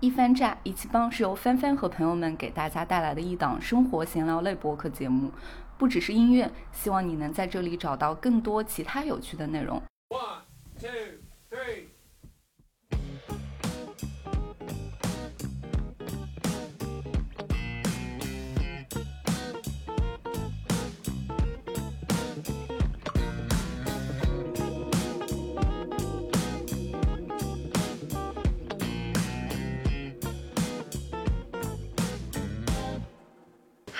一番炸一起帮是由帆帆和朋友们给大家带来的一档生活闲聊类播客节目，不只是音乐，希望你能在这里找到更多其他有趣的内容。One, two,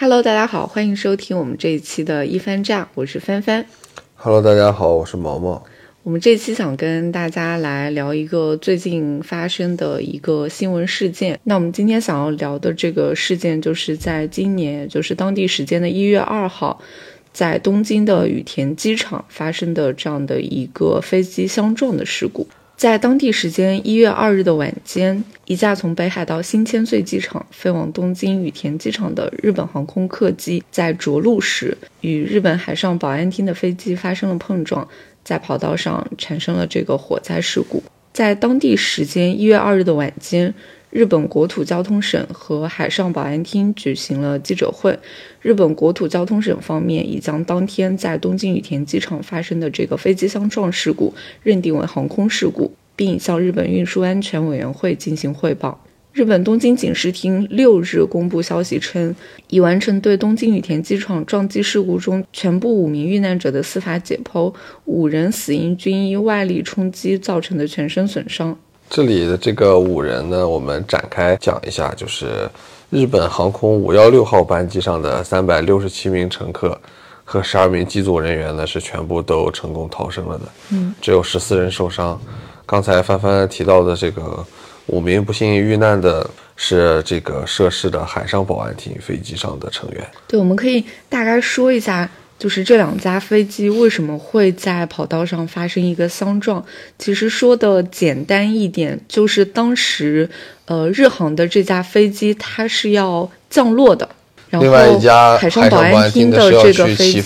Hello，大家好，欢迎收听我们这一期的一番炸，我是帆帆。Hello，大家好，我是毛毛。我们这期想跟大家来聊一个最近发生的一个新闻事件。那我们今天想要聊的这个事件，就是在今年，就是当地时间的一月二号，在东京的羽田机场发生的这样的一个飞机相撞的事故。在当地时间一月二日的晚间，一架从北海道新千岁机场飞往东京羽田机场的日本航空客机，在着陆时与日本海上保安厅的飞机发生了碰撞，在跑道上产生了这个火灾事故。在当地时间一月二日的晚间。日本国土交通省和海上保安厅举行了记者会。日本国土交通省方面已将当天在东京羽田机场发生的这个飞机相撞事故认定为航空事故，并向日本运输安全委员会进行汇报。日本东京警视厅六日公布消息称，已完成对东京羽田机场撞击事故中全部五名遇难者的司法解剖，五人死因均因外力冲击造成的全身损伤。这里的这个五人呢，我们展开讲一下，就是日本航空五幺六号班机上的三百六十七名乘客和十二名机组人员呢，是全部都成功逃生了的。嗯，只有十四人受伤。刚才帆帆提到的这个五名不幸遇难的是这个涉事的海上保安厅飞机上的成员。对，我们可以大概说一下。就是这两架飞机为什么会在跑道上发生一个相撞？其实说的简单一点，就是当时，呃，日航的这架飞机它是要降落的，然后海上保安厅的这个飞机，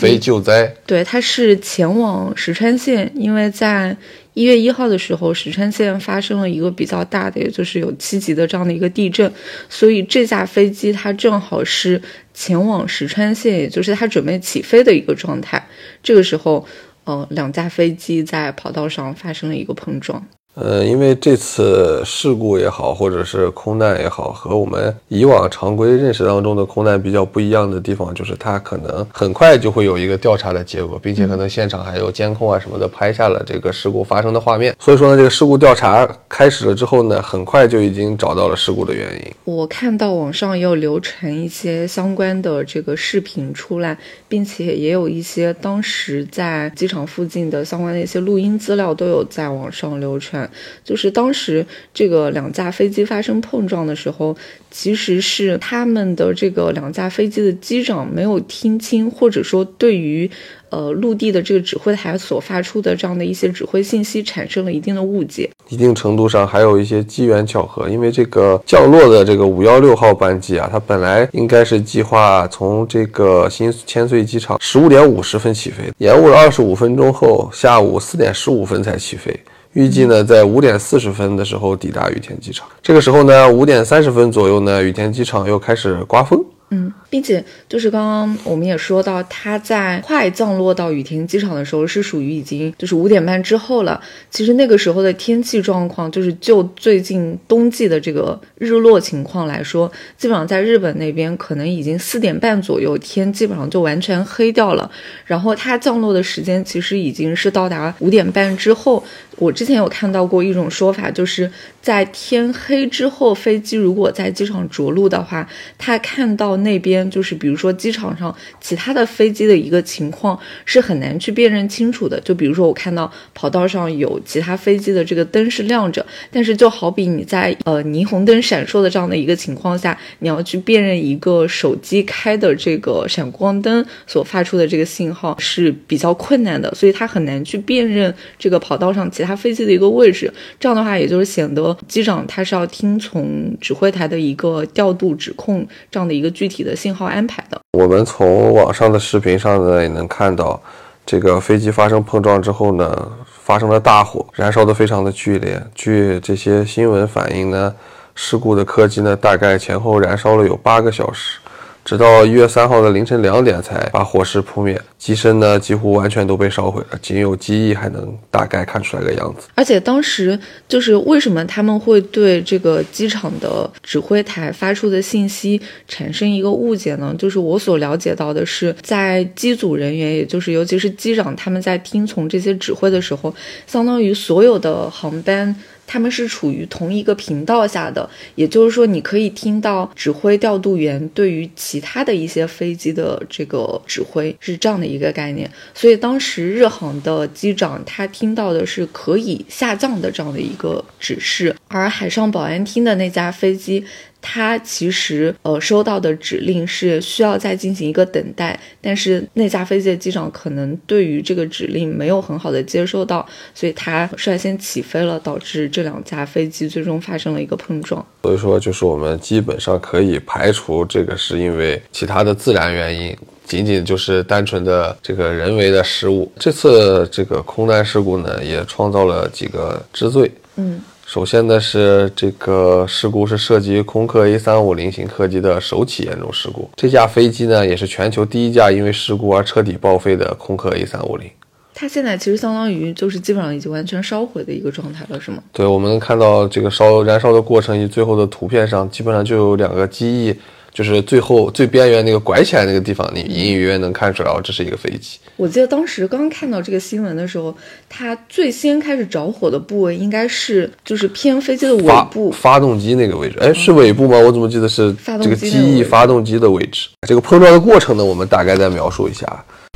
对，它是前往石川县，因为在。一月一号的时候，石川县发生了一个比较大的，也就是有七级的这样的一个地震，所以这架飞机它正好是前往石川县，也就是它准备起飞的一个状态。这个时候，呃，两架飞机在跑道上发生了一个碰撞。呃，因为这次事故也好，或者是空难也好，和我们以往常规认识当中的空难比较不一样的地方，就是它可能很快就会有一个调查的结果，并且可能现场还有监控啊什么的拍下了这个事故发生的画面。所以说呢，这个事故调查开始了之后呢，很快就已经找到了事故的原因。我看到网上也有流传一些相关的这个视频出来，并且也有一些当时在机场附近的相关的一些录音资料都有在网上流传。就是当时这个两架飞机发生碰撞的时候，其实是他们的这个两架飞机的机长没有听清，或者说对于呃陆地的这个指挥台所发出的这样的一些指挥信息产生了一定的误解。一定程度上还有一些机缘巧合，因为这个降落的这个五幺六号班机啊，它本来应该是计划从这个新千岁机场十五点五十分起飞，延误了二十五分钟后，下午四点十五分才起飞。预计呢，在五点四十分的时候抵达羽田机场。这个时候呢，五点三十分左右呢，羽田机场又开始刮风。嗯，并且就是刚刚我们也说到，它在快降落到羽田机场的时候，是属于已经就是五点半之后了。其实那个时候的天气状况，就是就最近冬季的这个日落情况来说，基本上在日本那边可能已经四点半左右，天基本上就完全黑掉了。然后它降落的时间其实已经是到达五点半之后。我之前有看到过一种说法，就是在天黑之后，飞机如果在机场着陆的话，他看到。那边就是比如说机场上其他的飞机的一个情况是很难去辨认清楚的。就比如说我看到跑道上有其他飞机的这个灯是亮着，但是就好比你在呃霓虹灯闪烁的这样的一个情况下，你要去辨认一个手机开的这个闪光灯所发出的这个信号是比较困难的，所以它很难去辨认这个跑道上其他飞机的一个位置。这样的话，也就是显得机长他是要听从指挥台的一个调度指控这样的一个具体的信号安排的。我们从网上的视频上呢，也能看到，这个飞机发生碰撞之后呢，发生了大火，燃烧的非常的剧烈。据这些新闻反映呢，事故的客机呢，大概前后燃烧了有八个小时。直到一月三号的凌晨两点才把火势扑灭，机身呢几乎完全都被烧毁了，仅有机翼还能大概看出来个样子。而且当时就是为什么他们会对这个机场的指挥台发出的信息产生一个误解呢？就是我所了解到的是，在机组人员，也就是尤其是机长，他们在听从这些指挥的时候，相当于所有的航班。他们是处于同一个频道下的，也就是说，你可以听到指挥调度员对于其他的一些飞机的这个指挥，是这样的一个概念。所以当时日航的机长他听到的是可以下降的这样的一个指示，而海上保安厅的那架飞机。他其实呃收到的指令是需要再进行一个等待，但是那架飞机的机长可能对于这个指令没有很好的接收到，所以他率先起飞了，导致这两架飞机最终发生了一个碰撞。所以说，就是我们基本上可以排除这个是因为其他的自然原因，仅仅就是单纯的这个人为的失误。这次这个空难事故呢，也创造了几个之最。嗯。首先呢是这个事故是涉及空客 A 三五零型客机的首起严重事故。这架飞机呢也是全球第一架因为事故而彻底报废的空客 A 三五零。它现在其实相当于就是基本上已经完全烧毁的一个状态了，是吗？对，我们能看到这个烧燃烧的过程以及最后的图片上，基本上就有两个机翼。就是最后最边缘那个拐起来那个地方，你隐隐约约能看出来哦，这是一个飞机。我记得当时刚看到这个新闻的时候，它最先开始着火的部位应该是就是偏飞机的尾部，发动机那个位置。哎，是尾部吗？我怎么记得是这个机翼发动机的位置？这个碰撞的过程呢，我们大概再描述一下。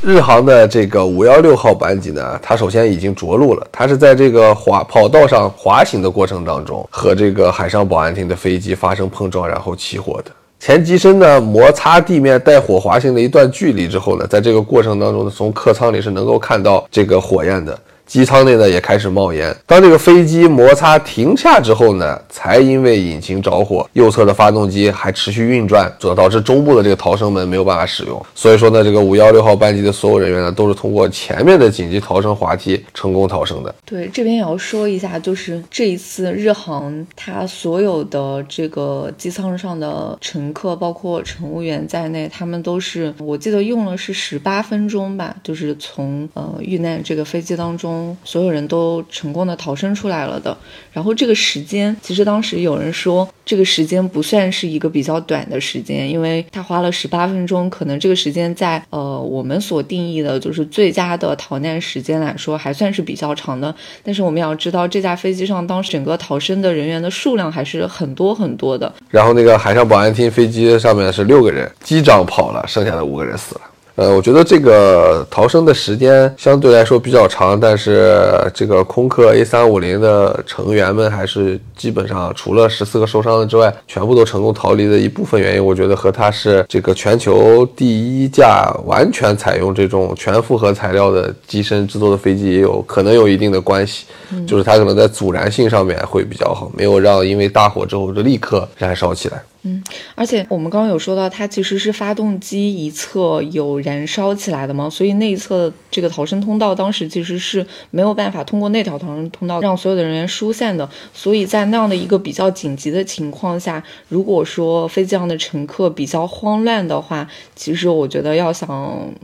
日航的这个五幺六号班机呢，它首先已经着陆了，它是在这个滑跑道上滑行的过程当中，和这个海上保安厅的飞机发生碰撞，然后起火的。前机身呢摩擦地面带火滑行的一段距离之后呢，在这个过程当中呢，从客舱里是能够看到这个火焰的。机舱内呢也开始冒烟。当这个飞机摩擦停下之后呢，才因为引擎着火，右侧的发动机还持续运转，所导致中部的这个逃生门没有办法使用。所以说呢，这个五幺六号班机的所有人员呢，都是通过前面的紧急逃生滑梯成功逃生的。对，这边也要说一下，就是这一次日航它所有的这个机舱上的乘客，包括乘务员在内，他们都是我记得用了是十八分钟吧，就是从呃遇难这个飞机当中。所有人都成功的逃生出来了的。然后这个时间，其实当时有人说，这个时间不算是一个比较短的时间，因为他花了十八分钟，可能这个时间在呃我们所定义的就是最佳的逃难时间来说，还算是比较长的。但是我们要知道，这架飞机上当时整个逃生的人员的数量还是很多很多的。然后那个海上保安厅飞机上面是六个人，机长跑了，剩下的五个人死了。呃，我觉得这个逃生的时间相对来说比较长，但是这个空客 A 三五零的成员们还是基本上除了十四个受伤的之外，全部都成功逃离的一部分原因，我觉得和它是这个全球第一架完全采用这种全复合材料的机身制作的飞机也有可能有一定的关系，就是它可能在阻燃性上面会比较好，没有让因为大火之后就立刻燃烧起来。嗯，而且我们刚刚有说到，它其实是发动机一侧有燃烧起来的嘛，所以那一侧这个逃生通道当时其实是没有办法通过那条逃生通道让所有的人员疏散的。所以在那样的一个比较紧急的情况下，如果说飞机上的乘客比较慌乱的话，其实我觉得要想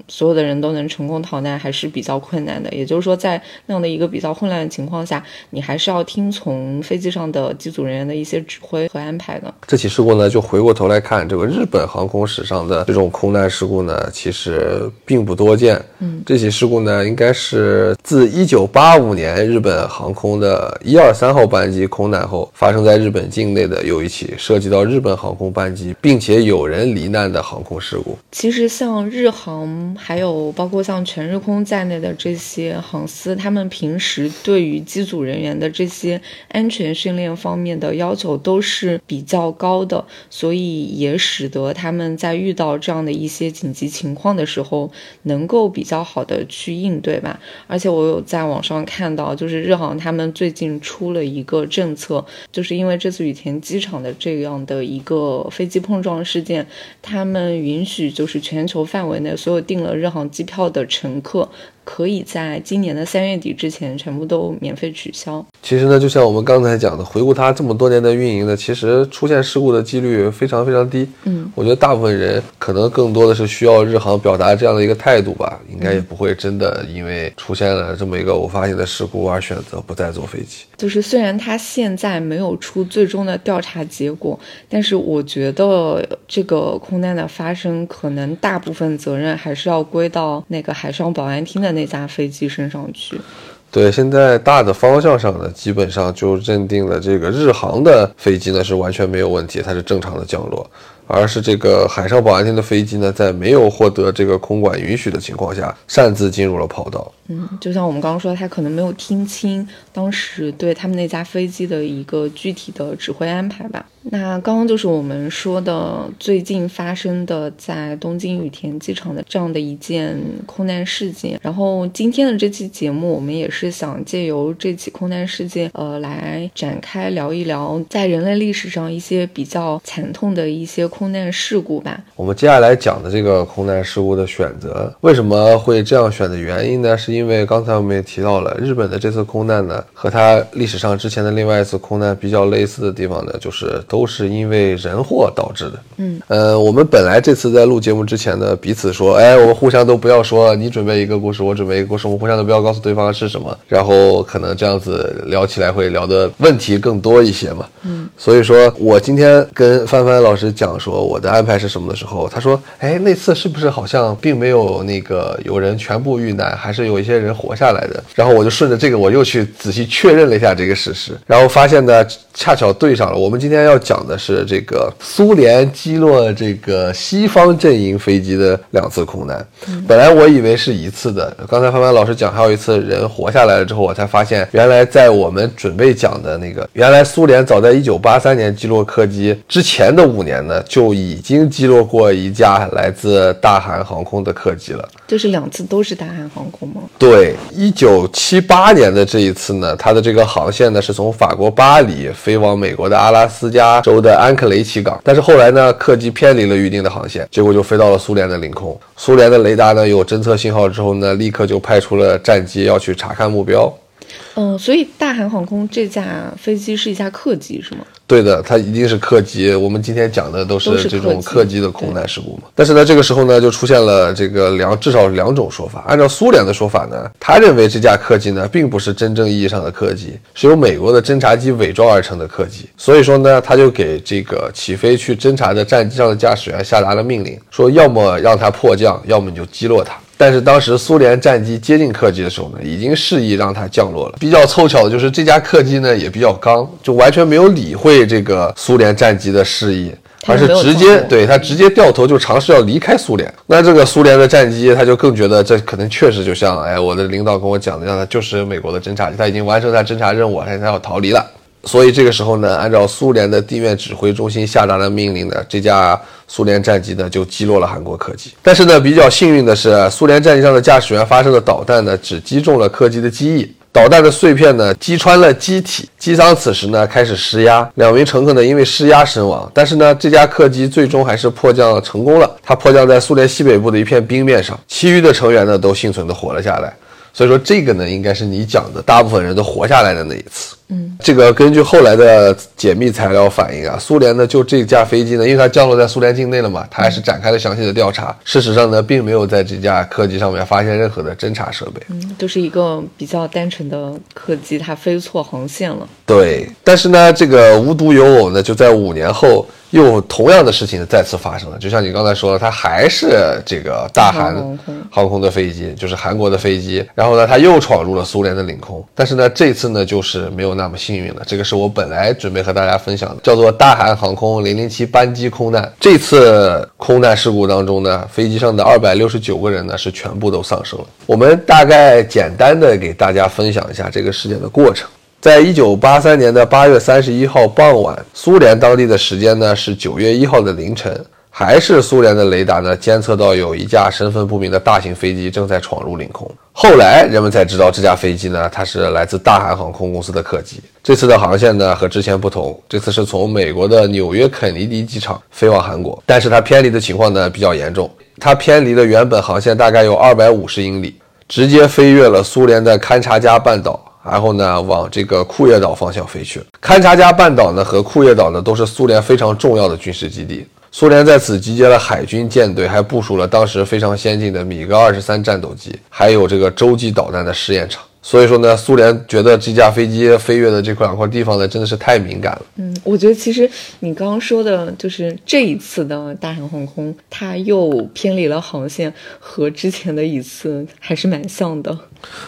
所有的人都能成功逃难还是比较困难的。也就是说，在那样的一个比较混乱的情况下，你还是要听从飞机上的机组人员的一些指挥和安排的。这起事故呢？就回过头来看，这个日本航空史上的这种空难事故呢，其实并不多见。嗯，这起事故呢，应该是自1985年日本航空的一二三号班机空难后，发生在日本境内的又一起涉及到日本航空班机，并且有人罹难的航空事故。其实，像日航，还有包括像全日空在内的这些航司，他们平时对于机组人员的这些安全训练方面的要求都是比较高的。所以也使得他们在遇到这样的一些紧急情况的时候，能够比较好的去应对吧。而且我有在网上看到，就是日航他们最近出了一个政策，就是因为这次羽田机场的这样的一个飞机碰撞事件，他们允许就是全球范围内所有订了日航机票的乘客。可以在今年的三月底之前全部都免费取消。其实呢，就像我们刚才讲的，回顾它这么多年的运营呢，其实出现事故的几率非常非常低。嗯，我觉得大部分人可能更多的是需要日航表达这样的一个态度吧，应该也不会真的因为出现了这么一个偶发性的事故而选择不再坐飞机。就是虽然它现在没有出最终的调查结果，但是我觉得这个空难的发生，可能大部分责任还是要归到那个海上保安厅的那架飞机身上去。对，现在大的方向上呢，基本上就认定了这个日航的飞机呢是完全没有问题，它是正常的降落。而是这个海上保安厅的飞机呢，在没有获得这个空管允许的情况下，擅自进入了跑道。嗯，就像我们刚刚说，他可能没有听清当时对他们那架飞机的一个具体的指挥安排吧。那刚刚就是我们说的最近发生的在东京羽田机场的这样的一件空难事件。然后今天的这期节目，我们也是想借由这起空难事件，呃，来展开聊一聊在人类历史上一些比较惨痛的一些空难事故吧。我们接下来讲的这个空难事故的选择，为什么会这样选的原因呢？是因为刚才我们也提到了，日本的这次空难呢，和它历史上之前的另外一次空难比较类似的地方呢，就是都是因为人祸导致的。嗯，呃，我们本来这次在录节目之前呢，彼此说，哎，我们互相都不要说，你准备一个故事，我准备一个故事，我们互相都不要告诉对方是什么，然后可能这样子聊起来会聊的问题更多一些嘛。嗯，所以说我今天跟帆帆老师讲说我的安排是什么的时候，他说，哎，那次是不是好像并没有那个有人全部遇难，还是有一些人活下来的？然后我就顺着这个，我又去仔细确认了一下这个事实，然后发现呢，恰巧对上了。我们今天要讲的是这个苏联击落这个西方阵营飞机的两次空难。本来我以为是一次的，刚才范范老师讲还有一次人活下来了之后，我才发现原来在我们准备讲的那个，原来苏联早在一九八三年击落客机之前的五年呢，就已经击落过一架来自大韩航空的客机了。就是两次都是大韩航空吗？对，一九七八年的这一次呢，它的这个航线呢是从法国巴黎飞往美国的阿拉斯加州的安克雷奇港，但是后来呢，客机偏离了预定的航线，结果就飞到了苏联的领空。苏联的雷达呢有侦测信号之后呢，立刻就派出了战机要去查看目标。嗯，所以大韩航空这架飞机是一架客机是吗？对的，它一定是客机。我们今天讲的都是这种客机的空难事故嘛。但是呢，这个时候呢，就出现了这个两至少两种说法。按照苏联的说法呢，他认为这架客机呢，并不是真正意义上的客机，是由美国的侦察机伪装而成的客机。所以说呢，他就给这个起飞去侦察的战机上的驾驶员下达了命令，说要么让它迫降，要么你就击落它。但是当时苏联战机接近客机的时候呢，已经示意让它降落了。比较凑巧的就是这架客机呢也比较刚，就完全没有理会这个苏联战机的示意，而是直接对它直接掉头就尝试要离开苏联。那这个苏联的战机他就更觉得这可能确实就像哎我的领导跟我讲的一样，它就是美国的侦察机，他已经完成他侦察任务，他现在要逃离了。所以这个时候呢，按照苏联的地面指挥中心下达的命令呢，这架苏联战机呢就击落了韩国客机。但是呢，比较幸运的是，苏联战机上的驾驶员发射的导弹呢，只击中了客机的机翼。导弹的碎片呢击穿了机体，机舱此时呢开始失压，两名乘客呢因为失压身亡。但是呢，这架客机最终还是迫降成功了，它迫降在苏联西北部的一片冰面上，其余的成员呢都幸存的活了下来。所以说这个呢，应该是你讲的大部分人都活下来的那一次。嗯，这个根据后来的解密材料反映啊，苏联呢就这架飞机呢，因为它降落在苏联境内了嘛，它还是展开了详细的调查。事实上呢，并没有在这架客机上面发现任何的侦察设备。嗯，就是一个比较单纯的客机，它飞错航线了。对，但是呢，这个无独有偶呢，就在五年后，又同样的事情再次发生了。就像你刚才说的，它还是这个大韩航空的飞机，就是韩国的飞机。然后呢，它又闯入了苏联的领空。但是呢，这次呢，就是没有那么幸运了。这个是我本来准备和大家分享的，叫做大韩航空零零七班机空难。这次空难事故当中呢，飞机上的二百六十九个人呢是全部都丧生了。我们大概简单的给大家分享一下这个事件的过程。在一九八三年的八月三十一号傍晚，苏联当地的时间呢是九月一号的凌晨，还是苏联的雷达呢监测到有一架身份不明的大型飞机正在闯入领空。后来人们才知道这架飞机呢，它是来自大韩航空公司的客机。这次的航线呢和之前不同，这次是从美国的纽约肯尼迪机场飞往韩国，但是它偏离的情况呢比较严重，它偏离了原本航线大概有二百五十英里。直接飞越了苏联的勘察加半岛，然后呢往这个库页岛方向飞去。勘察加半岛呢和库页岛呢都是苏联非常重要的军事基地。苏联在此集结了海军舰队，还部署了当时非常先进的米格二十三战斗机，还有这个洲际导弹的试验场。所以说呢，苏联觉得这架飞机飞越的这块两块地方呢，真的是太敏感了。嗯，我觉得其实你刚刚说的，就是这一次的大韩航空，它又偏离了航线，和之前的一次还是蛮像的。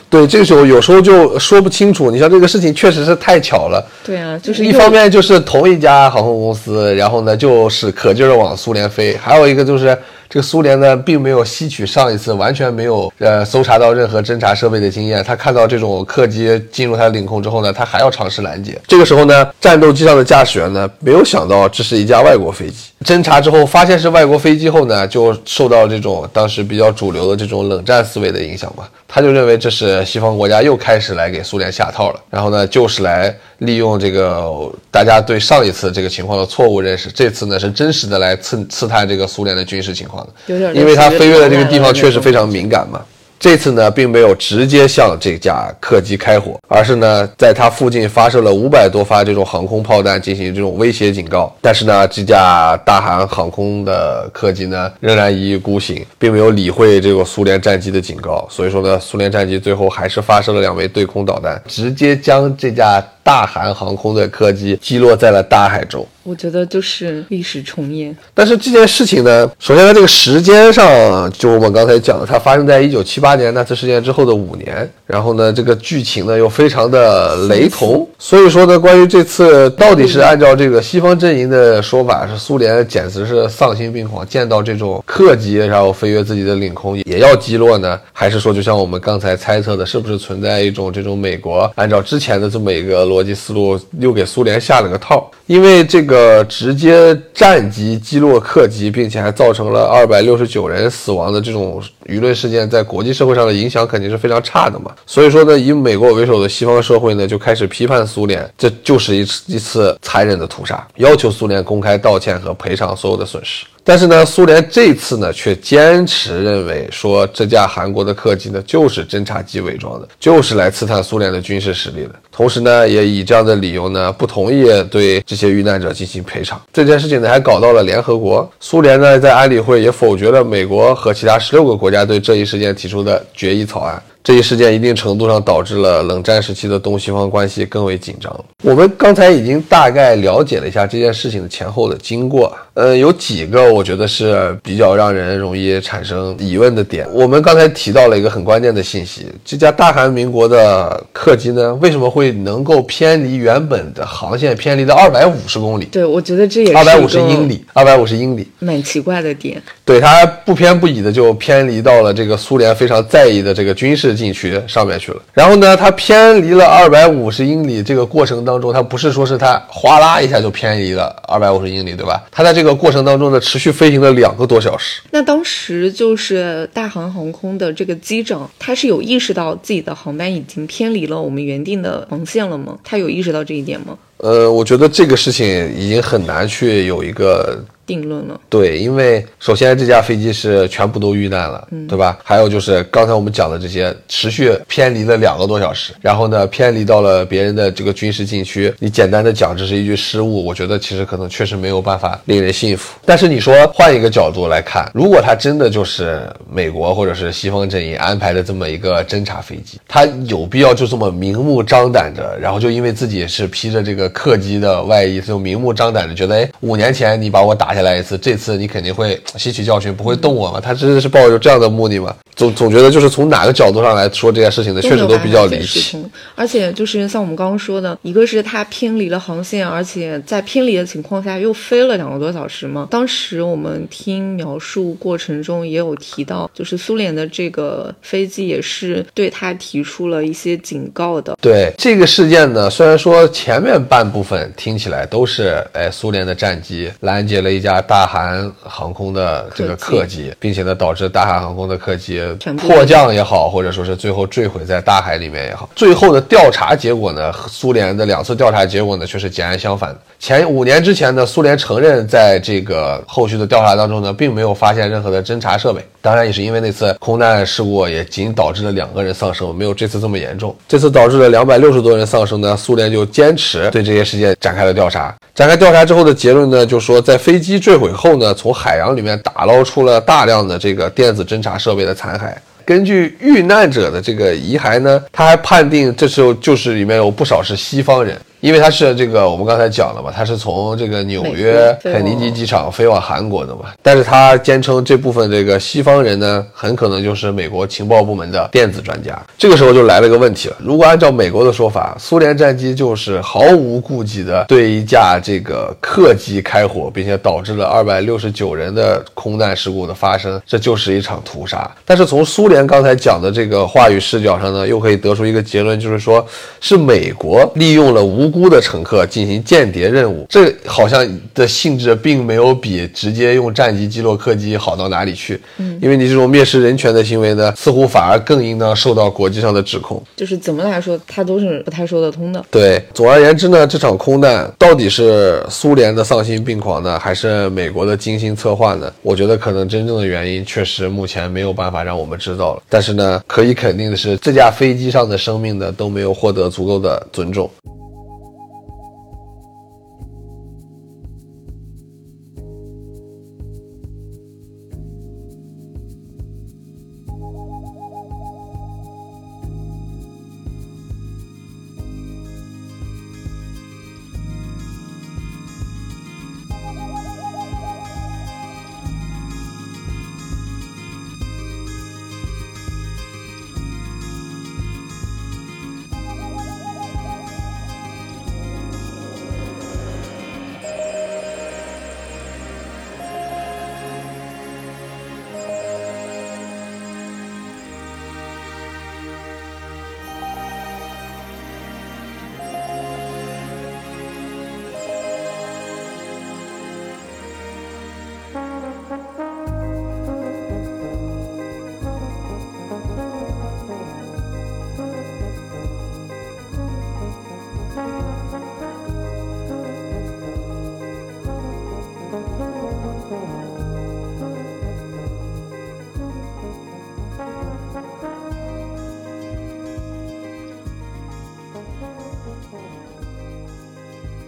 对，这个时候有时候就说不清楚。你像这个事情确实是太巧了。对啊，就是一方面就是同一家航空公司，然后呢就是可劲儿往苏联飞，还有一个就是。这个苏联呢，并没有吸取上一次完全没有呃搜查到任何侦察设备的经验。他看到这种客机进入他的领空之后呢，他还要尝试拦截。这个时候呢，战斗机上的驾驶员呢，没有想到这是一架外国飞机。侦查之后发现是外国飞机后呢，就受到这种当时比较主流的这种冷战思维的影响嘛，他就认为这是西方国家又开始来给苏联下套了。然后呢，就是来利用这个大家对上一次这个情况的错误认识，这次呢是真实的来刺刺探这个苏联的军事情况的。因为它飞越的这个地方确实非常敏感嘛。这次呢，并没有直接向这架客机开火，而是呢，在它附近发射了五百多发这种航空炮弹，进行这种威胁警告。但是呢，这架大韩航空的客机呢，仍然一意孤行，并没有理会这个苏联战机的警告。所以说呢，苏联战机最后还是发射了两枚对空导弹，直接将这架大韩航空的客机击落在了大海中。我觉得就是历史重演。但是这件事情呢，首先在这个时间上，就我们刚才讲的，它发生在一九七八年那次事件之后的五年。然后呢，这个剧情呢又非常的雷同。所以说呢，关于这次到底是按照这个西方阵营的说法，是苏联简直是丧心病狂，见到这种客机然后飞越自己的领空也要击落呢？还是说就像我们刚才猜测的，是不是存在一种这种美国按照之前的这么一个逻辑思路，又给苏联下了个套？因为这个呃直接战机击落客机，并且还造成了二百六十九人死亡的这种舆论事件，在国际社会上的影响肯定是非常差的嘛。所以说呢，以美国为首的西方社会呢，就开始批判苏联，这就是一次一次残忍的屠杀，要求苏联公开道歉和赔偿所有的损失。但是呢，苏联这次呢却坚持认为说这架韩国的客机呢就是侦察机伪装的，就是来刺探苏联的军事实力的。同时呢，也以这样的理由呢不同意对这些遇难者进行赔偿。这件事情呢还搞到了联合国，苏联呢在安理会也否决了美国和其他十六个国家对这一事件提出的决议草案。这一事件一定程度上导致了冷战时期的东西方关系更为紧张。我们刚才已经大概了解了一下这件事情的前后的经过，呃，有几个我觉得是比较让人容易产生疑问的点。我们刚才提到了一个很关键的信息：这家大韩民国的客机呢，为什么会能够偏离原本的航线，偏离到二百五十公里？对，我觉得这也是二百五十英里，二百五十英里，蛮奇怪的点。对，它不偏不倚的就偏离到了这个苏联非常在意的这个军事。禁区上面去了，然后呢，它偏离了二百五十英里。这个过程当中，它不是说是它哗啦一下就偏离了二百五十英里，对吧？它在这个过程当中呢，持续飞行了两个多小时。那当时就是大韩航空的这个机长，他是有意识到自己的航班已经偏离了我们原定的航线了吗？他有意识到这一点吗？呃，我觉得这个事情已经很难去有一个。定论了，对，因为首先这架飞机是全部都遇难了，对吧？还有就是刚才我们讲的这些，持续偏离了两个多小时，然后呢，偏离到了别人的这个军事禁区。你简单的讲这是一句失误，我觉得其实可能确实没有办法令人信服。但是你说换一个角度来看，如果他真的就是美国或者是西方阵营安排的这么一个侦察飞机，他有必要就这么明目张胆着，然后就因为自己是披着这个客机的外衣，就明目张胆的觉得，哎，五年前你把我打。再来一次，这次你肯定会吸取教训，不会动我嘛？他真的是抱着这样的目的吗？总总觉得就是从哪个角度上来说这件事情呢，确实都比较离奇。而且就是像我们刚刚说的，一个是他偏离了航线，而且在偏离的情况下又飞了两个多小时嘛。当时我们听描述过程中也有提到，就是苏联的这个飞机也是对他提出了一些警告的。对这个事件呢，虽然说前面半部分听起来都是哎苏联的战机拦截了一架大韩航空的这个客机，并且呢导致大韩航空的客机。是迫降也好，或者说是最后坠毁在大海里面也好。最后的调查结果呢，苏联的两次调查结果呢，却是截然相反的。前五年之前呢，苏联承认在这个后续的调查当中呢，并没有发现任何的侦察设备。当然也是因为那次空难事故也仅导致了两个人丧生，没有这次这么严重。这次导致了两百六十多人丧生呢，苏联就坚持对这些事件展开了调查。展开调查之后的结论呢，就说在飞机坠毁后呢，从海洋里面打捞出了大量的这个电子侦察设备的残骸。根据遇难者的这个遗骸呢，他还判定这时候就是里面有不少是西方人。因为他是这个，我们刚才讲了嘛，他是从这个纽约肯尼迪机场飞往韩国的嘛。但是他坚称这部分这个西方人呢，很可能就是美国情报部门的电子专家。这个时候就来了个问题了，如果按照美国的说法，苏联战机就是毫无顾忌的对一架这个客机开火，并且导致了二百六十九人的空难事故的发生，这就是一场屠杀。但是从苏联刚才讲的这个话语视角上呢，又可以得出一个结论，就是说是美国利用了无。无辜的乘客进行间谍任务，这好像的性质并没有比直接用战机击落客机好到哪里去。嗯，因为你这种蔑视人权的行为呢，似乎反而更应当受到国际上的指控。就是怎么来说，它都是不太说得通的。对，总而言之呢，这场空难到底是苏联的丧心病狂呢，还是美国的精心策划呢？我觉得可能真正的原因确实目前没有办法让我们知道了。但是呢，可以肯定的是，这架飞机上的生命呢都没有获得足够的尊重。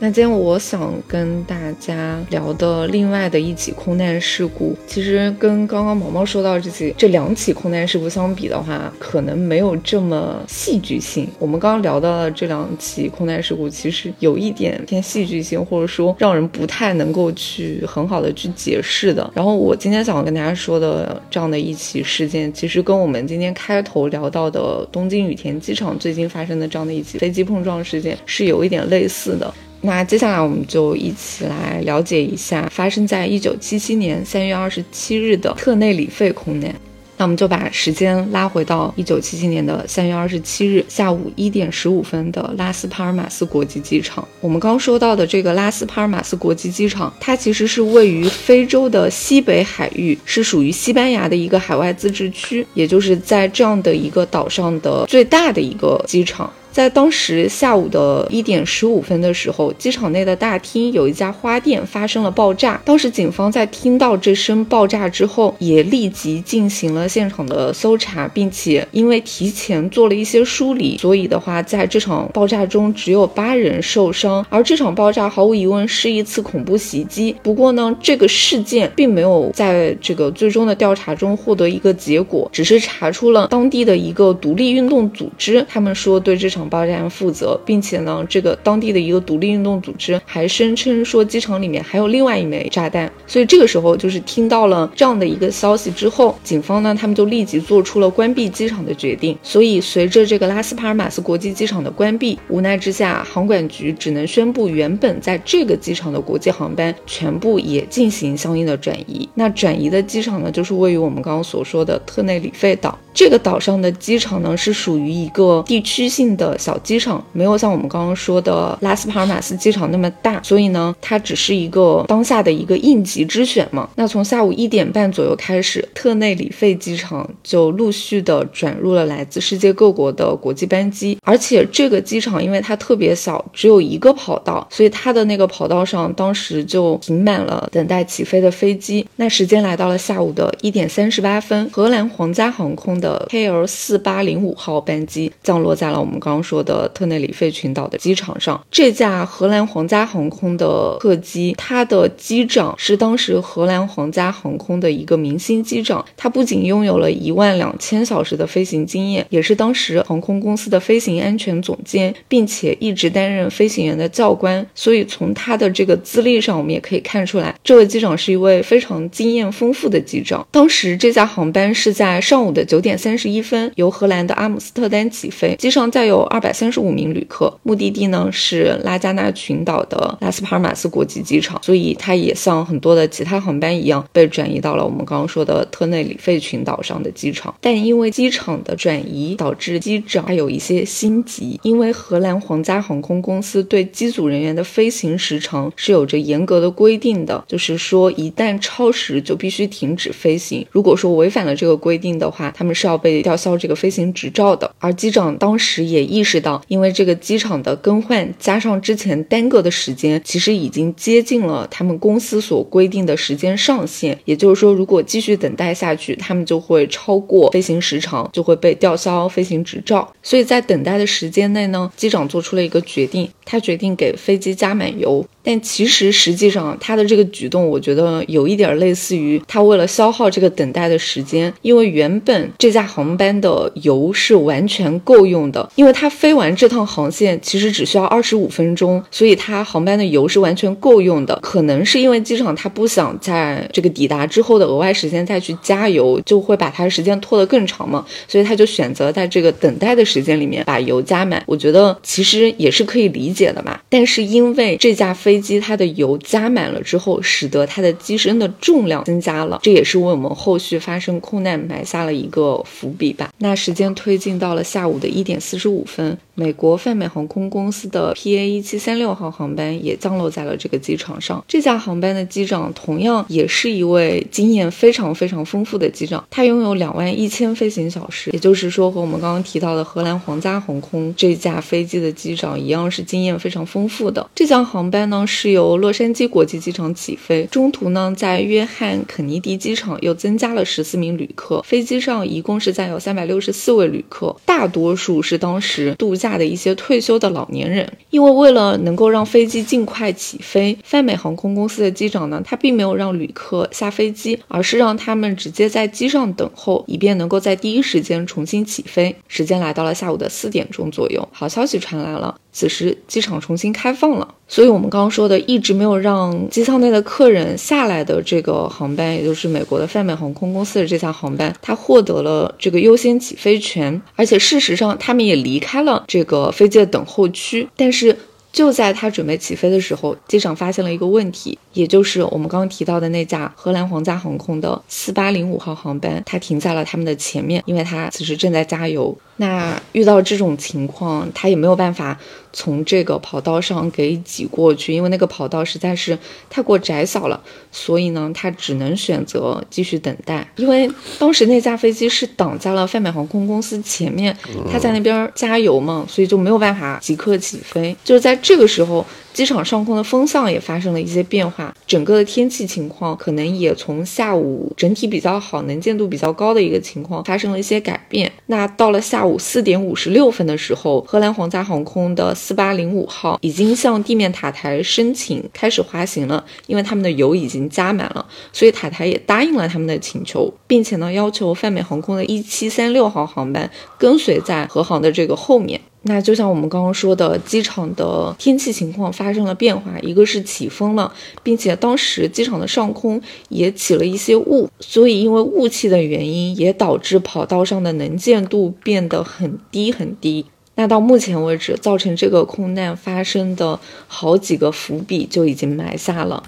那今天我想跟大家聊的另外的一起空难事故，其实跟刚刚毛毛说到这起这两起空难事故相比的话，可能没有这么戏剧性。我们刚刚聊到的这两起空难事故，其实有一点偏戏剧性，或者说让人不太能够去很好的去解释的。然后我今天想要跟大家说的这样的一起事件，其实跟我们今天开头聊到的东京羽田机场最近发生的这样的一起飞机碰撞事件是有一点类似的。那接下来我们就一起来了解一下发生在一九七七年三月二十七日的特内里费空难。那我们就把时间拉回到一九七七年的三月二十七日下午一点十五分的拉斯帕尔马斯国际机场。我们刚说到的这个拉斯帕尔马斯国际机场，它其实是位于非洲的西北海域，是属于西班牙的一个海外自治区，也就是在这样的一个岛上的最大的一个机场。在当时下午的一点十五分的时候，机场内的大厅有一家花店发生了爆炸。当时警方在听到这声爆炸之后，也立即进行了现场的搜查，并且因为提前做了一些梳理，所以的话，在这场爆炸中只有八人受伤。而这场爆炸毫无疑问是一次恐怖袭击。不过呢，这个事件并没有在这个最终的调查中获得一个结果，只是查出了当地的一个独立运动组织，他们说对这场。爆炸案负责，并且呢，这个当地的一个独立运动组织还声称说机场里面还有另外一枚炸弹。所以这个时候就是听到了这样的一个消息之后，警方呢他们就立即做出了关闭机场的决定。所以随着这个拉斯帕尔马斯国际机场的关闭，无奈之下，航管局只能宣布原本在这个机场的国际航班全部也进行相应的转移。那转移的机场呢，就是位于我们刚刚所说的特内里费岛。这个岛上的机场呢是属于一个地区性的。小机场，没有像我们刚刚说的拉斯帕尔马斯机场那么大，所以呢，它只是一个当下的一个应急之选嘛。那从下午一点半左右开始，特内里费机场就陆续的转入了来自世界各国的国际班机，而且这个机场因为它特别小，只有一个跑道，所以它的那个跑道上当时就停满了等待起飞的飞机。那时间来到了下午的一点三十八分，荷兰皇家航空的 KL 四八零五号班机降落在了我们刚说的特内里费群岛的机场上。这架荷兰皇家航空的客机，它的机长是当时荷兰皇家航空的一个明星机长，他不仅拥有了一万两千小时的飞行经验，也是当时航空公司的飞行安全总监，并且一直担任飞行员的教官。所以从他的这个资历上，我们也可以看出来，这位机长是一位非常经验丰富的机长。当时这架航班是在上午的九点三十一分由荷兰的阿姆斯特丹起飞，机上载有二百三十五名旅客，目的地呢是拉加纳群岛的拉斯帕尔马斯国际机场。所以它也像很多的其他航班一样，被转移到了我们刚刚说的特内里费群岛上的机场。但因为机场的转移，导致机长还有一些心急，因为荷兰皇家航空公司对机组人员的飞行时长是有着严格的规定的，就是说一旦超时就必须停止飞行。如果说违反了这个规定的话，他们是要被吊销这个飞行执照的。而机长当时也意意识到，因为这个机场的更换加上之前耽搁的时间，其实已经接近了他们公司所规定的时间上限。也就是说，如果继续等待下去，他们就会超过飞行时长，就会被吊销飞行执照。所以在等待的时间内呢，机长做出了一个决定，他决定给飞机加满油。但其实实际上他的这个举动，我觉得有一点类似于他为了消耗这个等待的时间，因为原本这架航班的油是完全够用的，因为他飞完这趟航线其实只需要二十五分钟，所以他航班的油是完全够用的。可能是因为机场他不想在这个抵达之后的额外时间再去加油，就会把它的时间拖得更长嘛，所以他就选择在这个等待的时间里面把油加满。我觉得其实也是可以理解的嘛。但是因为这架飞机它的油加满了之后，使得它的机身的重量增加了，这也是为我们后续发生空难埋下了一个伏笔吧。那时间推进到了下午的一点四十五分，美国泛美航空公司的 PA 一七三六号航班也降落在了这个机场上。这架航班的机长同样也是一位经验非常非常丰富的机长，他拥有两万一千飞行小时，也就是说和我们刚刚提到的荷兰皇家航空这架飞机的机长一样，是经验非常丰富的。这架航班呢是由洛杉矶国际机场起飞，中途呢在约翰肯尼迪机场又增加了十四名旅客，飞机上一共是载有三百六十四位旅客，大多数是当时度假的一些退休的老年人。因为为了能够让飞机尽快起飞，泛美航空公司的机长呢，他并没有让旅客下飞机，而是让他们直接在机上等候，以便能够在第一时间重新起飞。时间来到了下午的四点钟左右，好消息传来了。此时机场重新开放了，所以我们刚刚说的一直没有让机舱内的客人下来的这个航班，也就是美国的泛美航空公司的这架航班，它获得了这个优先起飞权，而且事实上他们也离开了这个飞机的等候区。但是就在他准备起飞的时候，机长发现了一个问题，也就是我们刚刚提到的那架荷兰皇家航空的四八零五号航班，它停在了他们的前面，因为它此时正在加油。那遇到这种情况，他也没有办法从这个跑道上给挤过去，因为那个跑道实在是太过窄小了，所以呢，他只能选择继续等待。因为当时那架飞机是挡在了泛美航空公司前面，他在那边加油嘛，所以就没有办法即刻起飞。就是在这个时候。机场上空的风向也发生了一些变化，整个的天气情况可能也从下午整体比较好、能见度比较高的一个情况发生了一些改变。那到了下午四点五十六分的时候，荷兰皇家航空的四八零五号已经向地面塔台申请开始滑行了，因为他们的油已经加满了，所以塔台也答应了他们的请求，并且呢要求泛美航空的一七三六号航班跟随在荷航的这个后面。那就像我们刚刚说的，机场的天气情况发生了变化，一个是起风了，并且当时机场的上空也起了一些雾，所以因为雾气的原因，也导致跑道上的能见度变得很低很低。那到目前为止，造成这个空难发生的好几个伏笔就已经埋下了。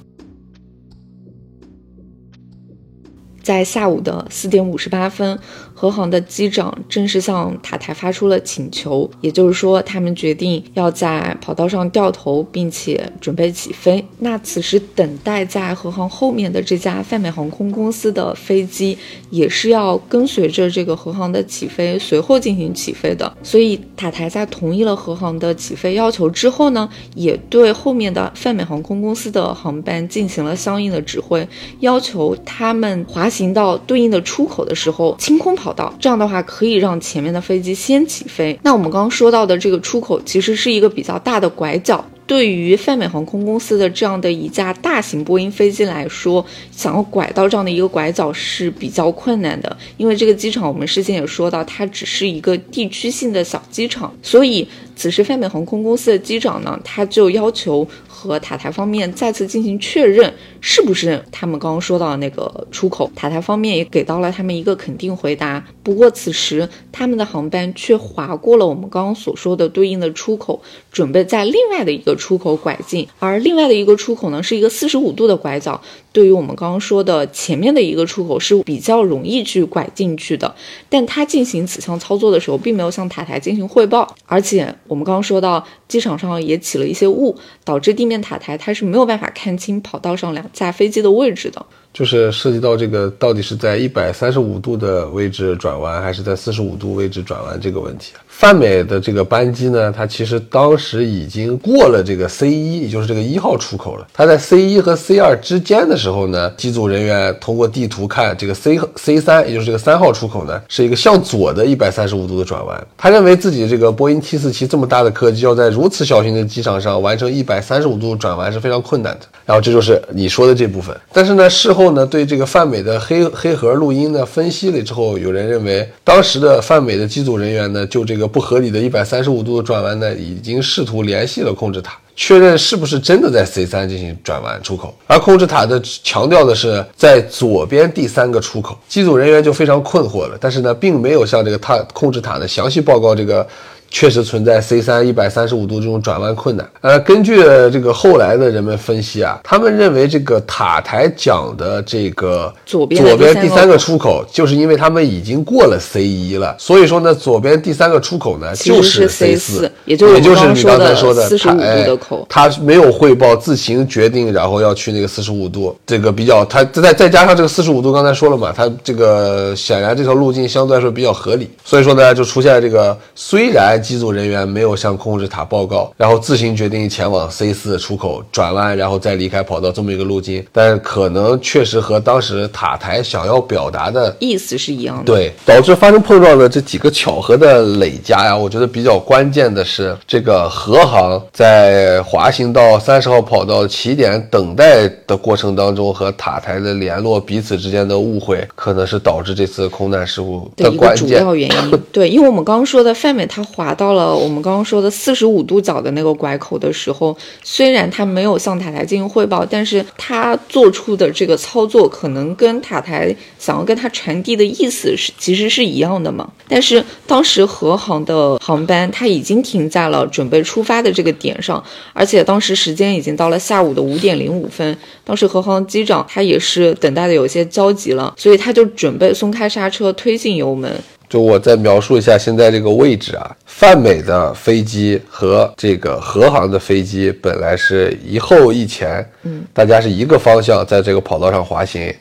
在下午的四点五十八分，和航的机长正式向塔台发出了请求，也就是说，他们决定要在跑道上掉头，并且准备起飞。那此时等待在和航后面的这架泛美航空公司的飞机，也是要跟随着这个和航的起飞，随后进行起飞的。所以塔台在同意了和航的起飞要求之后呢，也对后面的泛美航空公司的航班进行了相应的指挥，要求他们滑行到对应的出口的时候清空跑这样的话可以让前面的飞机先起飞。那我们刚刚说到的这个出口其实是一个比较大的拐角。对于泛美航空公司的这样的一架大型波音飞机来说，想要拐到这样的一个拐角是比较困难的，因为这个机场我们事先也说到，它只是一个地区性的小机场，所以此时泛美航空公司的机长呢，他就要求。和塔台方面再次进行确认，是不是他们刚刚说到的那个出口？塔台方面也给到了他们一个肯定回答。不过此时他们的航班却划过了我们刚刚所说的对应的出口，准备在另外的一个出口拐进。而另外的一个出口呢，是一个四十五度的拐角。对于我们刚刚说的前面的一个出口是比较容易去拐进去的，但他进行此项操作的时候，并没有向塔台进行汇报。而且我们刚刚说到机场上也起了一些雾，导致地面塔台它是没有办法看清跑道上两架飞机的位置的。就是涉及到这个到底是在一百三十五度的位置转弯，还是在四十五度位置转弯这个问题。泛美的这个班机呢，它其实当时已经过了这个 C 一，也就是这个一号出口了。它在 C 一和 C 二之间的时候呢，机组人员通过地图看这个 C C 三，也就是这个三号出口呢，是一个向左的一百三十五度的转弯。他认为自己这个波音七四七这么大的客机，要在如此小型的机场上完成一百三十五度转弯是非常困难的。然后这就是你说的这部分。但是呢，事后后呢，对这个泛美的黑黑盒录音呢分析了之后，有人认为当时的泛美的机组人员呢，就这个不合理的一百三十五度的转弯呢，已经试图联系了控制塔，确认是不是真的在 C 三进行转弯出口。而控制塔的强调的是在左边第三个出口，机组人员就非常困惑了。但是呢，并没有向这个塔控制塔呢详细报告这个。确实存在 C 三一百三十五度这种转弯困难。呃，根据这个后来的人们分析啊，他们认为这个塔台讲的这个左边左边第三个出口，就是因为他们已经过了 C 一了，所以说呢，左边第三个出口呢就是 C 四，也就是你刚才说的四十五度的口。他没有汇报，自行决定，然后要去那个四十五度，这个比较，他再再加上这个四十五度，刚才说了嘛，他这个显然这条路径相对来说比较合理，所以说呢，就出现了这个虽然。机组人员没有向控制塔报告，然后自行决定前往 C 四出口转弯，然后再离开跑道这么一个路径，但可能确实和当时塔台想要表达的意思是一样的。对，导致发生碰撞的这几个巧合的累加呀，我觉得比较关键的是，这个和航在滑行到三十号跑道起点等待的过程当中和塔台的联络，彼此之间的误会，可能是导致这次空难事故的一个主要原因。对，因为我们刚刚说的范美他滑。到了我们刚刚说的四十五度角的那个拐口的时候，虽然他没有向塔台进行汇报，但是他做出的这个操作可能跟塔台想要跟他传递的意思是其实是一样的嘛。但是当时和航的航班他已经停在了准备出发的这个点上，而且当时时间已经到了下午的五点零五分，当时和航机长他也是等待的有些焦急了，所以他就准备松开刹车，推进油门。就我再描述一下现在这个位置啊，泛美的飞机和这个和航的飞机本来是一后一前，嗯，大家是一个方向在这个跑道上滑行。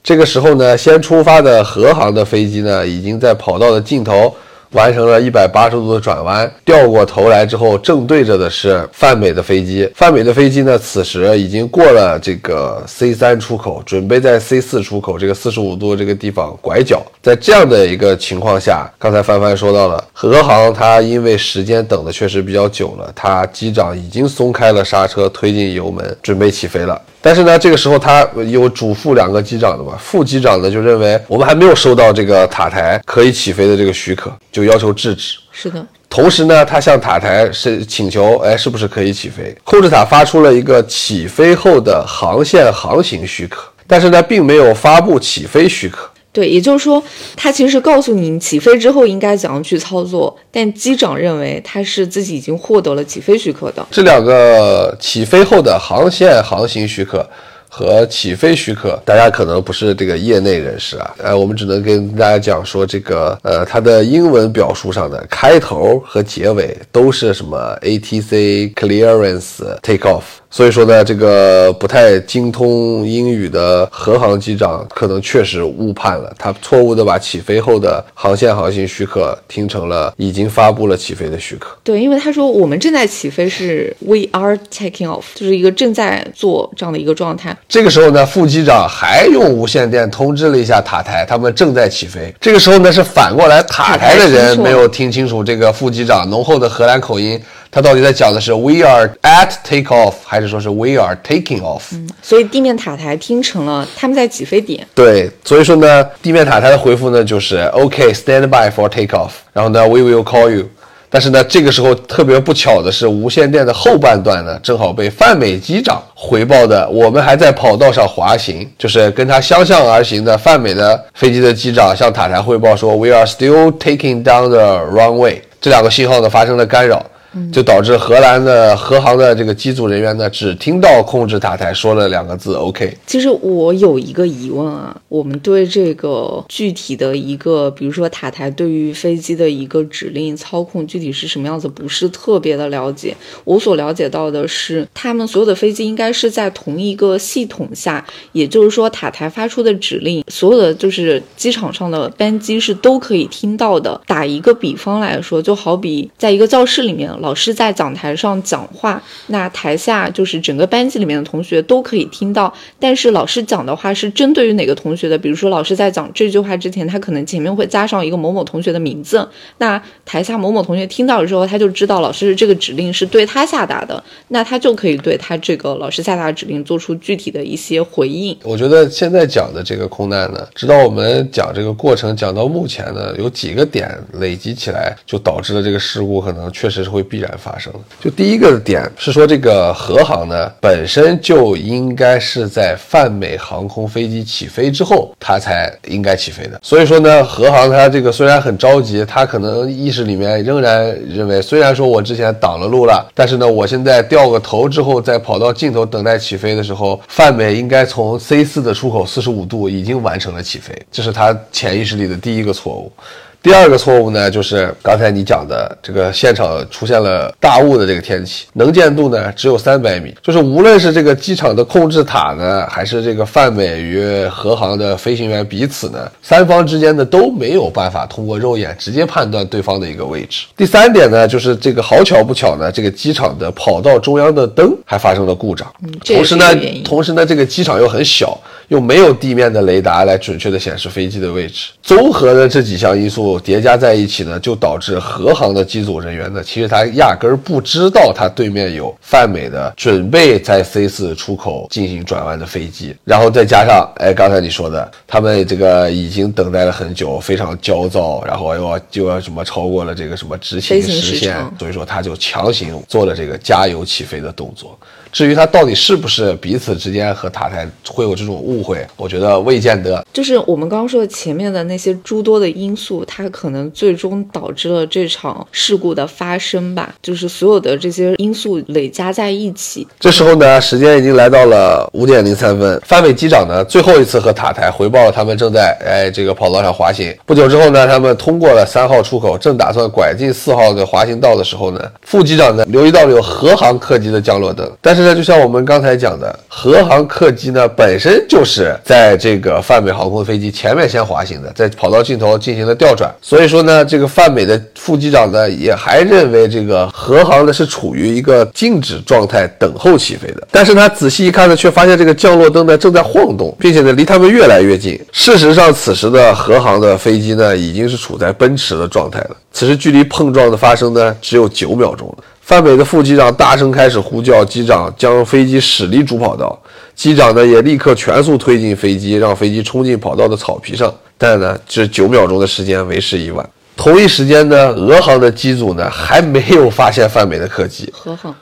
这个时候呢，先出发的和航的飞机呢，已经在跑道的尽头。完成了一百八十度的转弯，掉过头来之后，正对着的是泛美的飞机。泛美的飞机呢，此时已经过了这个 C 三出口，准备在 C 四出口这个四十五度这个地方拐角。在这样的一个情况下，刚才帆帆说到了，和航他因为时间等的确实比较久了，他机长已经松开了刹车，推进油门，准备起飞了。但是呢，这个时候他有主副两个机长的嘛，副机长呢就认为我们还没有收到这个塔台可以起飞的这个许可，就要求制止。是的。同时呢，他向塔台是请求，哎，是不是可以起飞？控制塔发出了一个起飞后的航线航行许可，但是呢，并没有发布起飞许可。对，也就是说，他其实告诉你起飞之后应该怎样去操作，但机长认为他是自己已经获得了起飞许可的。这两个起飞后的航线航行许可和起飞许可，大家可能不是这个业内人士啊，呃，我们只能跟大家讲说，这个呃，它的英文表述上的开头和结尾都是什么 ATC clearance take off。所以说呢，这个不太精通英语的和航机长可能确实误判了，他错误的把起飞后的航线航行许可听成了已经发布了起飞的许可。对，因为他说我们正在起飞是 We are taking off，就是一个正在做这样的一个状态。这个时候呢，副机长还用无线电通知了一下塔台，他们正在起飞。这个时候呢，是反过来塔台的人没有听清楚这个副机长浓厚的荷兰口音。他到底在讲的是 We are at takeoff，还是说是 We are taking off？嗯，所以地面塔台听成了他们在起飞点。对，所以说呢，地面塔台的回复呢就是 OK，stand by for takeoff。然后呢，We will call you。但是呢，这个时候特别不巧的是，无线电的后半段呢，正好被泛美机长回报的，我们还在跑道上滑行，就是跟他相向而行的泛美的飞机的机长向塔台汇报说，We are still taking down the runway。这两个信号呢发生了干扰。就导致荷兰的荷航的这个机组人员呢，只听到控制塔台说了两个字 “OK”。其实我有一个疑问啊，我们对这个具体的一个，比如说塔台对于飞机的一个指令操控具体是什么样子，不是特别的了解。我所了解到的是，他们所有的飞机应该是在同一个系统下，也就是说塔台发出的指令，所有的就是机场上的班机是都可以听到的。打一个比方来说，就好比在一个教室里面。老师在讲台上讲话，那台下就是整个班级里面的同学都可以听到。但是老师讲的话是针对于哪个同学的？比如说老师在讲这句话之前，他可能前面会加上一个某某同学的名字。那台下某某同学听到的时候，他就知道老师这个指令是对他下达的，那他就可以对他这个老师下达的指令做出具体的一些回应。我觉得现在讲的这个空难呢，直到我们讲这个过程讲到目前呢，有几个点累积起来，就导致了这个事故可能确实是会。必然发生的。就第一个点是说，这个和航呢本身就应该是在泛美航空飞机起飞之后，它才应该起飞的。所以说呢，和航它这个虽然很着急，它可能意识里面仍然认为，虽然说我之前挡了路了，但是呢，我现在掉个头之后，再跑到尽头等待起飞的时候，泛美应该从 C 四的出口四十五度已经完成了起飞，这是他潜意识里的第一个错误。第二个错误呢，就是刚才你讲的这个现场出现了大雾的这个天气，能见度呢只有三百米，就是无论是这个机场的控制塔呢，还是这个泛美与和航的飞行员彼此呢，三方之间呢都没有办法通过肉眼直接判断对方的一个位置。第三点呢，就是这个好巧不巧呢，这个机场的跑道中央的灯还发生了故障，同时呢，同时呢，这个机场又很小。又没有地面的雷达来准确的显示飞机的位置，综合的这几项因素叠加在一起呢，就导致和航的机组人员呢，其实他压根儿不知道他对面有泛美的准备在 C 四出口进行转弯的飞机，然后再加上，哎，刚才你说的，他们这个已经等待了很久，非常焦躁，然后又要就要什么超过了这个什么执勤时限，所以说他就强行做了这个加油起飞的动作。至于他到底是不是彼此之间和塔台会有这种误会，我觉得未见得。就是我们刚刚说的前面的那些诸多的因素，它可能最终导致了这场事故的发生吧。就是所有的这些因素累加在一起。这时候呢，时间已经来到了五点零三分，范伟机长呢最后一次和塔台回报了他们正在哎这个跑道上滑行。不久之后呢，他们通过了三号出口，正打算拐进四号的滑行道的时候呢，副机长呢留意到了有和航客机的降落灯，但是。现在就像我们刚才讲的，和航客机呢本身就是在这个泛美航空飞机前面先滑行的，在跑道尽头进行了调转。所以说呢，这个泛美的副机长呢也还认为这个和航呢是处于一个静止状态，等候起飞的。但是他仔细一看呢，却发现这个降落灯呢正在晃动，并且呢离他们越来越近。事实上，此时的和航的飞机呢已经是处在奔驰的状态了。此时距离碰撞的发生呢只有九秒钟了。范美的副机长大声开始呼叫机长，将飞机驶离主跑道。机长呢也立刻全速推进飞机，让飞机冲进跑道的草皮上。但呢，这九秒钟的时间为时已晚。同一时间呢，俄航的机组呢还没有发现泛美的客机。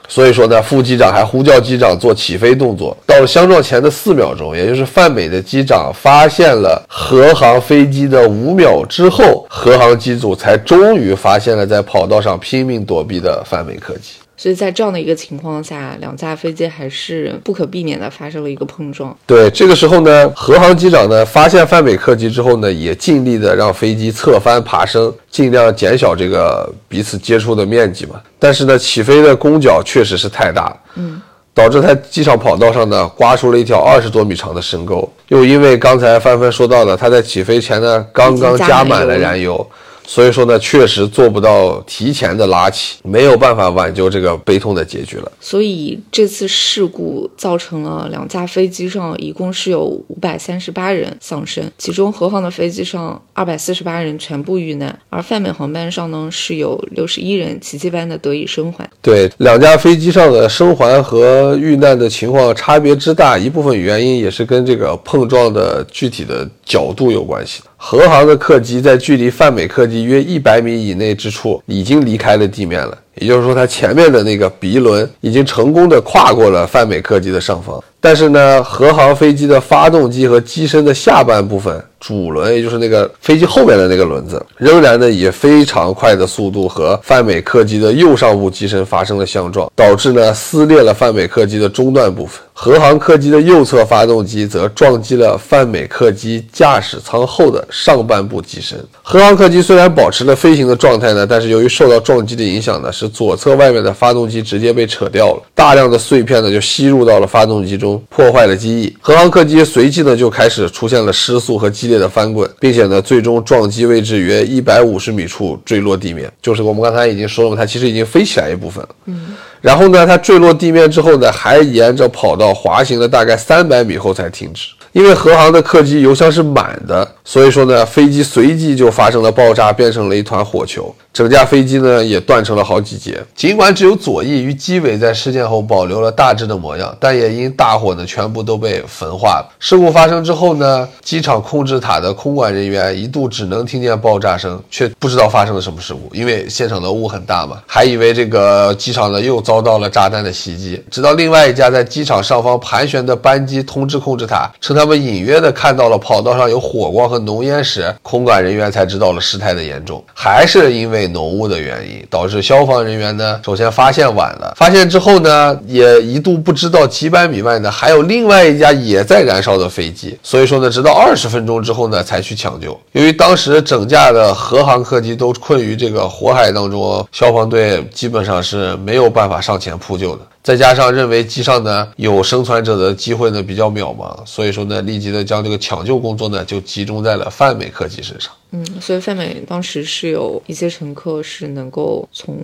所以说呢，副机长还呼叫机长做起飞动作。到了相撞前的四秒钟，也就是泛美的机长发现了和航飞机的五秒之后，和航机组才终于发现了在跑道上拼命躲避的泛美客机。所以在这样的一个情况下，两架飞机还是不可避免的发生了一个碰撞。对，这个时候呢，荷航机长呢发现泛美客机之后呢，也尽力的让飞机侧翻爬升，尽量减小这个彼此接触的面积嘛。但是呢，起飞的攻角确实是太大，嗯，导致在机场跑道上呢刮出了一条二十多米长的深沟。又因为刚才帆帆说到了，他在起飞前呢刚刚加满了燃油。所以说呢，确实做不到提前的拉起，没有办法挽救这个悲痛的结局了。所以这次事故造成了两架飞机上一共是有五百三十八人丧生，其中和航的飞机上二百四十八人全部遇难，而泛美航班上呢是有六十一人奇迹般的得以生还。对，两架飞机上的生还和遇难的情况差别之大，一部分原因也是跟这个碰撞的具体的角度有关系的。和航的客机在距离泛美客机约一百米以内之处已经离开了地面了，也就是说，它前面的那个鼻轮已经成功的跨过了泛美客机的上方。但是呢，荷航飞机的发动机和机身的下半部分。主轮，也就是那个飞机后面的那个轮子，仍然呢以非常快的速度和泛美客机的右上部机身发生了相撞，导致呢撕裂了泛美客机的中段部分。荷航客机的右侧发动机则撞击了泛美客机驾驶舱后的上半部机身。荷航客机虽然保持了飞行的状态呢，但是由于受到撞击的影响呢，使左侧外面的发动机直接被扯掉了，大量的碎片呢就吸入到了发动机中，破坏了机翼。荷航客机随即呢就开始出现了失速和激烈。的翻滚，并且呢，最终撞击位置约一百五十米处坠落地面，就是我们刚才已经说了嘛，它其实已经飞起来一部分了。嗯，然后呢，它坠落地面之后呢，还沿着跑道滑行了大概三百米后才停止。因为荷航的客机油箱是满的，所以说呢，飞机随即就发生了爆炸，变成了一团火球。整架飞机呢也断成了好几节。尽管只有左翼与机尾在事件后保留了大致的模样，但也因大火呢全部都被焚化了。事故发生之后呢，机场控制塔的空管人员一度只能听见爆炸声，却不知道发生了什么事故，因为现场的雾很大嘛，还以为这个机场呢又遭到了炸弹的袭击。直到另外一架在机场上方盘旋的班机通知控制塔，称。他们隐约的看到了跑道上有火光和浓烟时，空管人员才知道了事态的严重。还是因为浓雾的原因，导致消防人员呢，首先发现晚了，发现之后呢，也一度不知道几百米外呢还有另外一架也在燃烧的飞机。所以说呢，直到二十分钟之后呢，才去抢救。由于当时整架的荷航客机都困于这个火海当中，消防队基本上是没有办法上前扑救的。再加上认为机上呢有生存者的机会呢比较渺茫，所以说呢立即呢将这个抢救工作呢就集中在了泛美客机身上。嗯，所以泛美当时是有一些乘客是能够从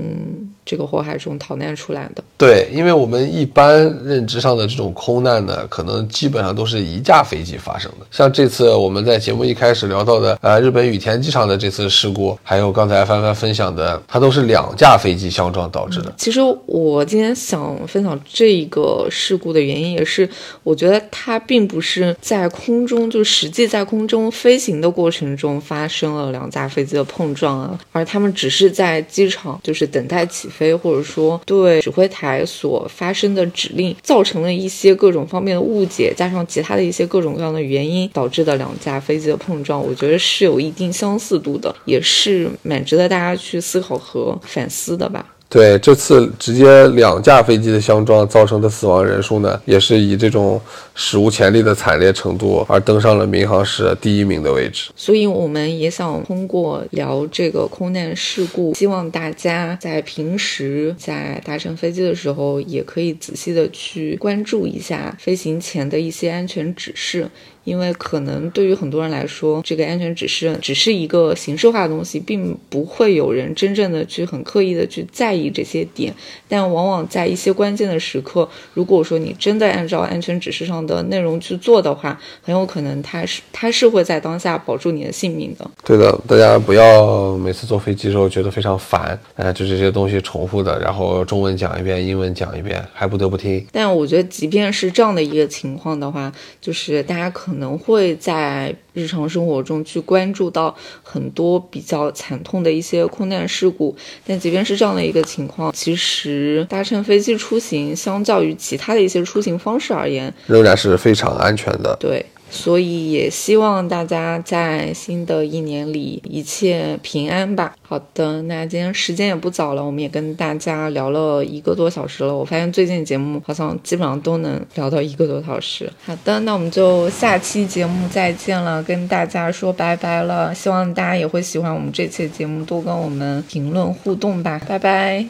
这个火海中逃难出来的。对，因为我们一般认知上的这种空难呢，可能基本上都是一架飞机发生的。像这次我们在节目一开始聊到的，呃，日本羽田机场的这次事故，还有刚才帆帆分享的，它都是两架飞机相撞导致的。其实我今天想分享这个事故的原因，也是我觉得它并不是在空中，就实际在空中飞行的过程中发生。生了两架飞机的碰撞啊，而他们只是在机场就是等待起飞，或者说对指挥台所发生的指令造成了一些各种方面的误解，加上其他的一些各种各样的原因导致的两架飞机的碰撞，我觉得是有一定相似度的，也是蛮值得大家去思考和反思的吧。对这次直接两架飞机的相撞造成的死亡人数呢，也是以这种史无前例的惨烈程度而登上了民航史第一名的位置。所以我们也想通过聊这个空难事故，希望大家在平时在搭乘飞机的时候，也可以仔细的去关注一下飞行前的一些安全指示。因为可能对于很多人来说，这个安全指示只是一个形式化的东西，并不会有人真正的去很刻意的去在意这些点。但往往在一些关键的时刻，如果说你真的按照安全指示上的内容去做的话，很有可能它是它是会在当下保住你的性命的。对的，大家不要每次坐飞机的时候觉得非常烦，哎，就这些东西重复的，然后中文讲一遍，英文讲一遍，还不得不听。但我觉得，即便是这样的一个情况的话，就是大家可能。可能会在日常生活中去关注到很多比较惨痛的一些空难事故，但即便是这样的一个情况，其实搭乘飞机出行相较于其他的一些出行方式而言，仍然是非常安全的。对。所以也希望大家在新的一年里一切平安吧。好的，那今天时间也不早了，我们也跟大家聊了一个多小时了。我发现最近节目好像基本上都能聊到一个多小时。好的，那我们就下期节目再见了，跟大家说拜拜了。希望大家也会喜欢我们这期节目，多跟我们评论互动吧。拜拜。